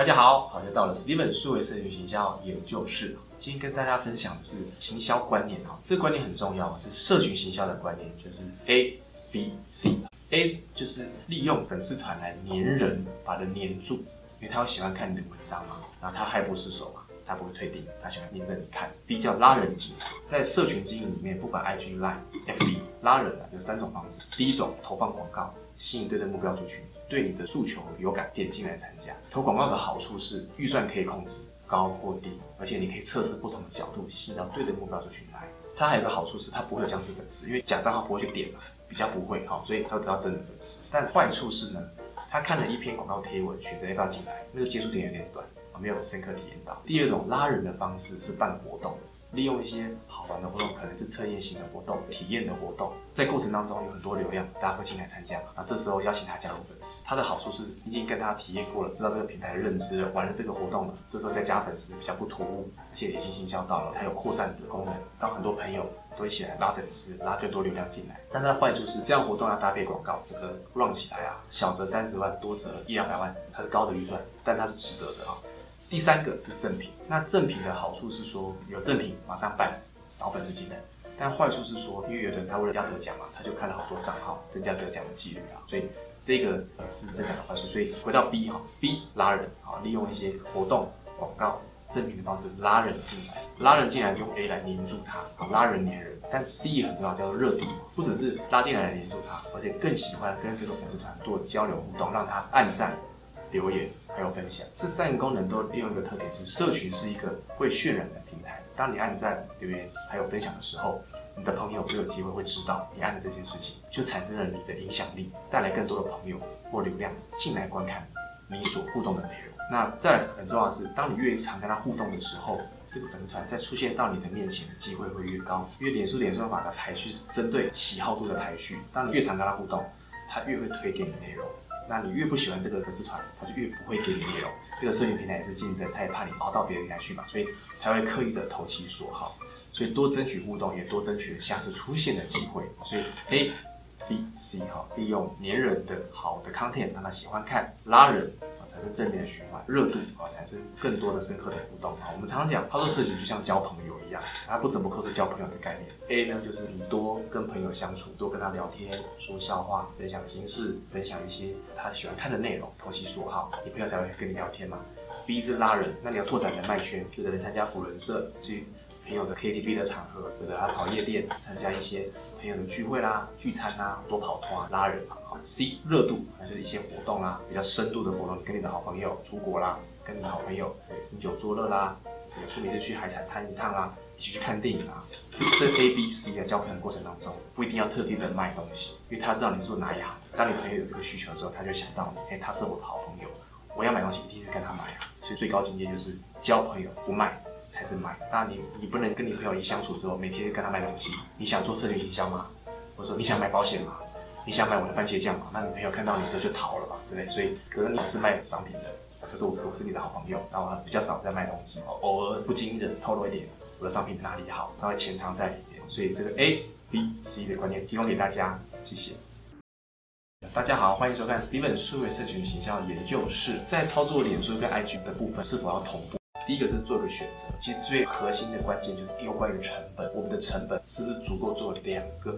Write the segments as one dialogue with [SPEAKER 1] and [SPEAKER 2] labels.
[SPEAKER 1] 大家好，好又到了 Steven 数位社群行销研究室。今天跟大家分享的是行销观念哈，这个观念很重要，是社群行销的观念，就是 A B C。A 就是利用粉丝团来黏人，把人黏住，因为他会喜欢看你的文章嘛，然后他害不释手嘛，他不会退订，他喜欢黏着你看。B 叫拉人进，在社群经营里面，不管 IG、Line、FB，拉人啊有三种方式。第一种投放广告，吸引对的目标族群，对你的诉求有感，点进来参加。投广告的好处是预算可以控制。高或低，而且你可以测试不同的角度，吸引到对的目标族群来。它还有个好处是，它不会有僵尸粉丝，因为假账号不会去点嘛，比较不会哈，所以它会得到真的粉丝。但坏处是呢，他看了一篇广告贴文，选择要不要进来，那个接触点有点短，没有深刻体验到。第二种拉人的方式是办活动。利用一些好玩的活动，可能是测验型的活动、体验的活动，在过程当中有很多流量，大家会进来参加。那这时候邀请他加入粉丝，他的好处是已经跟他体验过了，知道这个平台的认知，玩了这个活动了。这时候再加粉丝比较不突兀，而且已经行销到了，它有扩散的功能，让很多朋友都一起来拉粉丝，拉更多流量进来。但它的坏处是，这样活动要搭配广告，这个 run 起来啊，小则三十万，多则一两百万，它是高的预算，但它是值得的啊。第三个是赠品，那赠品的好处是说有赠品马上办，导粉丝进来，但坏处是说，因为有的人他为了要得奖嘛，他就看了好多账号，增加得奖的几率啊，所以这个是增奖的坏处。所以回到 B 哈，B 拉人啊，利用一些活动、广告、赠品的方式拉人进来，拉人进来用 A 来黏住他，拉人黏人。但 C 也很重要，叫做热度，不只是拉进来来黏住他，而且更喜欢跟这个粉丝团做交流互动，让他按赞。留言还有分享，这三个功能都利用一个特点是，社群是一个会渲染的平台。当你按赞、留言还有分享的时候，你的朋友就有机会会知道你按的这件事情，就产生了你的影响力，带来更多的朋友或流量进来观看你所互动的内容。那再很重要的是，当你越常跟他互动的时候，这个粉丝团再出现到你的面前的机会会越高，因为脸书脸算法的排序是针对喜好度的排序，当你越常跟他互动，他越会推给你内容。那你越不喜欢这个粉丝团，他就越不会给你内容。这个社群平台也是竞争，他也怕你熬到别人平台去嘛，所以他会刻意的投其所好，所以多争取互动，也多争取下次出现的机会。所以 A、B、C 哈，利用黏人的好的 content 让他喜欢看，拉人。产生正面的循环热度啊，产生更多的深刻的互动啊。我们常常讲操作社群就像交朋友一样，它不怎么扣是交朋友的概念。A 呢，就是你多跟朋友相处，多跟他聊天，说笑话，分享心事，分享一些他喜欢看的内容，投其所好，你朋友才会跟你聊天嘛。B 是拉人，那你要拓展人脉圈，有的人参加辅仁社，去朋友的 KTV 的场合，有的他跑夜店，参加一些。朋友的聚会啦、聚餐啦、多跑团拉人嘛。好，C 热度，那就是一些活动啦，比较深度的活动，跟你的好朋友出国啦，跟你的好朋友饮酒作乐啦，有事没事去海产滩一趟啦，一起去看电影啊。这这 A、B、C 的交朋友过程当中，不一定要特地的卖东西，因为他知道你做哪一行。当你朋友有这个需求的时候，他就想到你，哎，他是我的好朋友，我要买东西一定是跟他买啊。所以最高境界就是交朋友不卖。才是买，那你你不能跟你朋友一相处之后，每天跟他卖东西。你想做社群营销吗？我说你想买保险吗？你想买我的番茄酱吗？那你朋友看到你之后就逃了嘛，对不对？所以可能你是卖商品的，可是我我是你的好朋友，然后比较少在卖东西，偶尔不经意的透露一点我的商品哪里好，稍微潜藏在里面。所以这个 A B C 的观念提供给大家，谢谢。大家好，欢迎收看 Steven 数位社群形销研究室。在操作脸书跟 IG 的部分，是否要同步？第一个是做个选择，其实最核心的关键就是有关于成本，我们的成本是不是足够做两个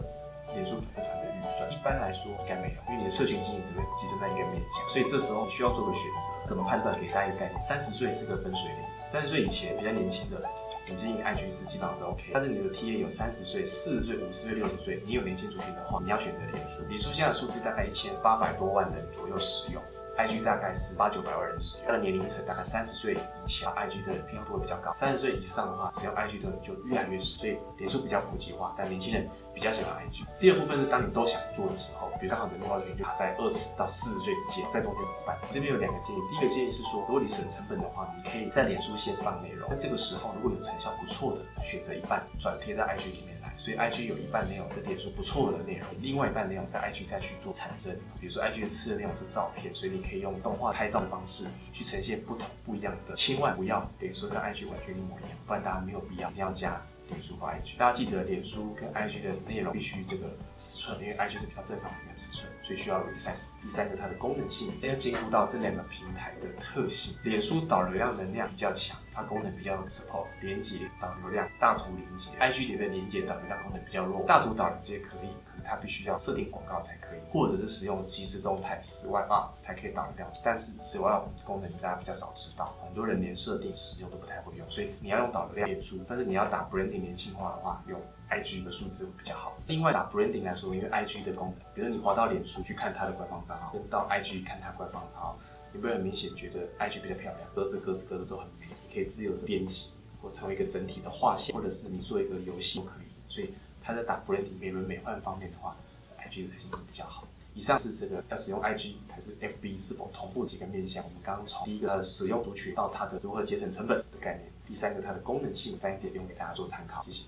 [SPEAKER 1] 脸书粉丝团的预算？一般来说应该没有，因为你的社群经营只会集中在一个面向，所以这时候你需要做个选择。怎么判断？给大家一个概念：三十岁是个分水岭，三十岁以前比较年轻的，你经营 IG 是基本上是 OK。但是你的 TA 有三十岁、四十岁、五十岁、六十岁，你有年轻族群的话，你要选择脸书。脸书现在的数字大概一千八百多万人左右使用。IG 大概是八九百万人使用，它的年龄层大概三十岁以前，IG 的偏好度会比较高。三十岁以上的话，使用 IG 的人就越来越少，所以脸书比较普及化，但年轻人比较喜欢 IG。第二部分是当你都想做的时候，比如刚好的目标群就卡在二十到四十岁之间，在中间怎么办？这边有两个建议，第一个建议是说，如果你省成本的话，你可以在脸书先放内容，那这个时候如果有成效不错的，选择一半转贴在 IG 里面。所以 IG 有一半内容是脸书不错的内容，另外一半内容在 IG 再去做产生。比如说 IG 吃的内容是照片，所以你可以用动画拍照的方式去呈现不同不一样的。千万不要等于说跟 IG 完全一模一样，不然大家没有必要一定要加。脸书或 IG。大家记得，脸书跟 IG 的内容必须这个尺寸，因为 IG 是比较正方形的尺寸，所以需要 resize。第三个，它的功能性要兼顾到这两个平台的特性。脸书导流量能量比较强，它功能比较 support 连接导流量、大图连接。IG 里的连接导流量功能比较弱，大图导连接可以。它必须要设定广告才可以，或者是使用即时动态十万二才可以导流量。但是十万功能大家比较少知道，很多人连设定使用都不太会用，所以你要用导流量脸书，但是你要打 branding 年轻化的话，用 IG 的数字会比较好。另外打 branding 来说，因为 IG 的功能，比如你滑到脸书去看它的官方账号，跟到 IG 看它官方账号，你会很明显觉得 IG 比较漂亮，格子格子格子都很美，你可以自由的编辑或成为一个整体的画线，或者是你做一个游戏都可以。所以它在打 branding 美轮美奂方面的话。IG 的性能比较好。以上是这个要使用 IG 还是 FB 是否同步几个面向。我们刚刚从第一个使用族群到它的如何节省成本的概念，第三个它的功能性，三点用给大家做参考。谢谢，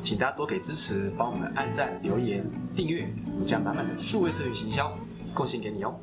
[SPEAKER 1] 请大家多给支持，帮我们按赞、留言、订阅，我们将满满的数位社群行销贡献给你哦。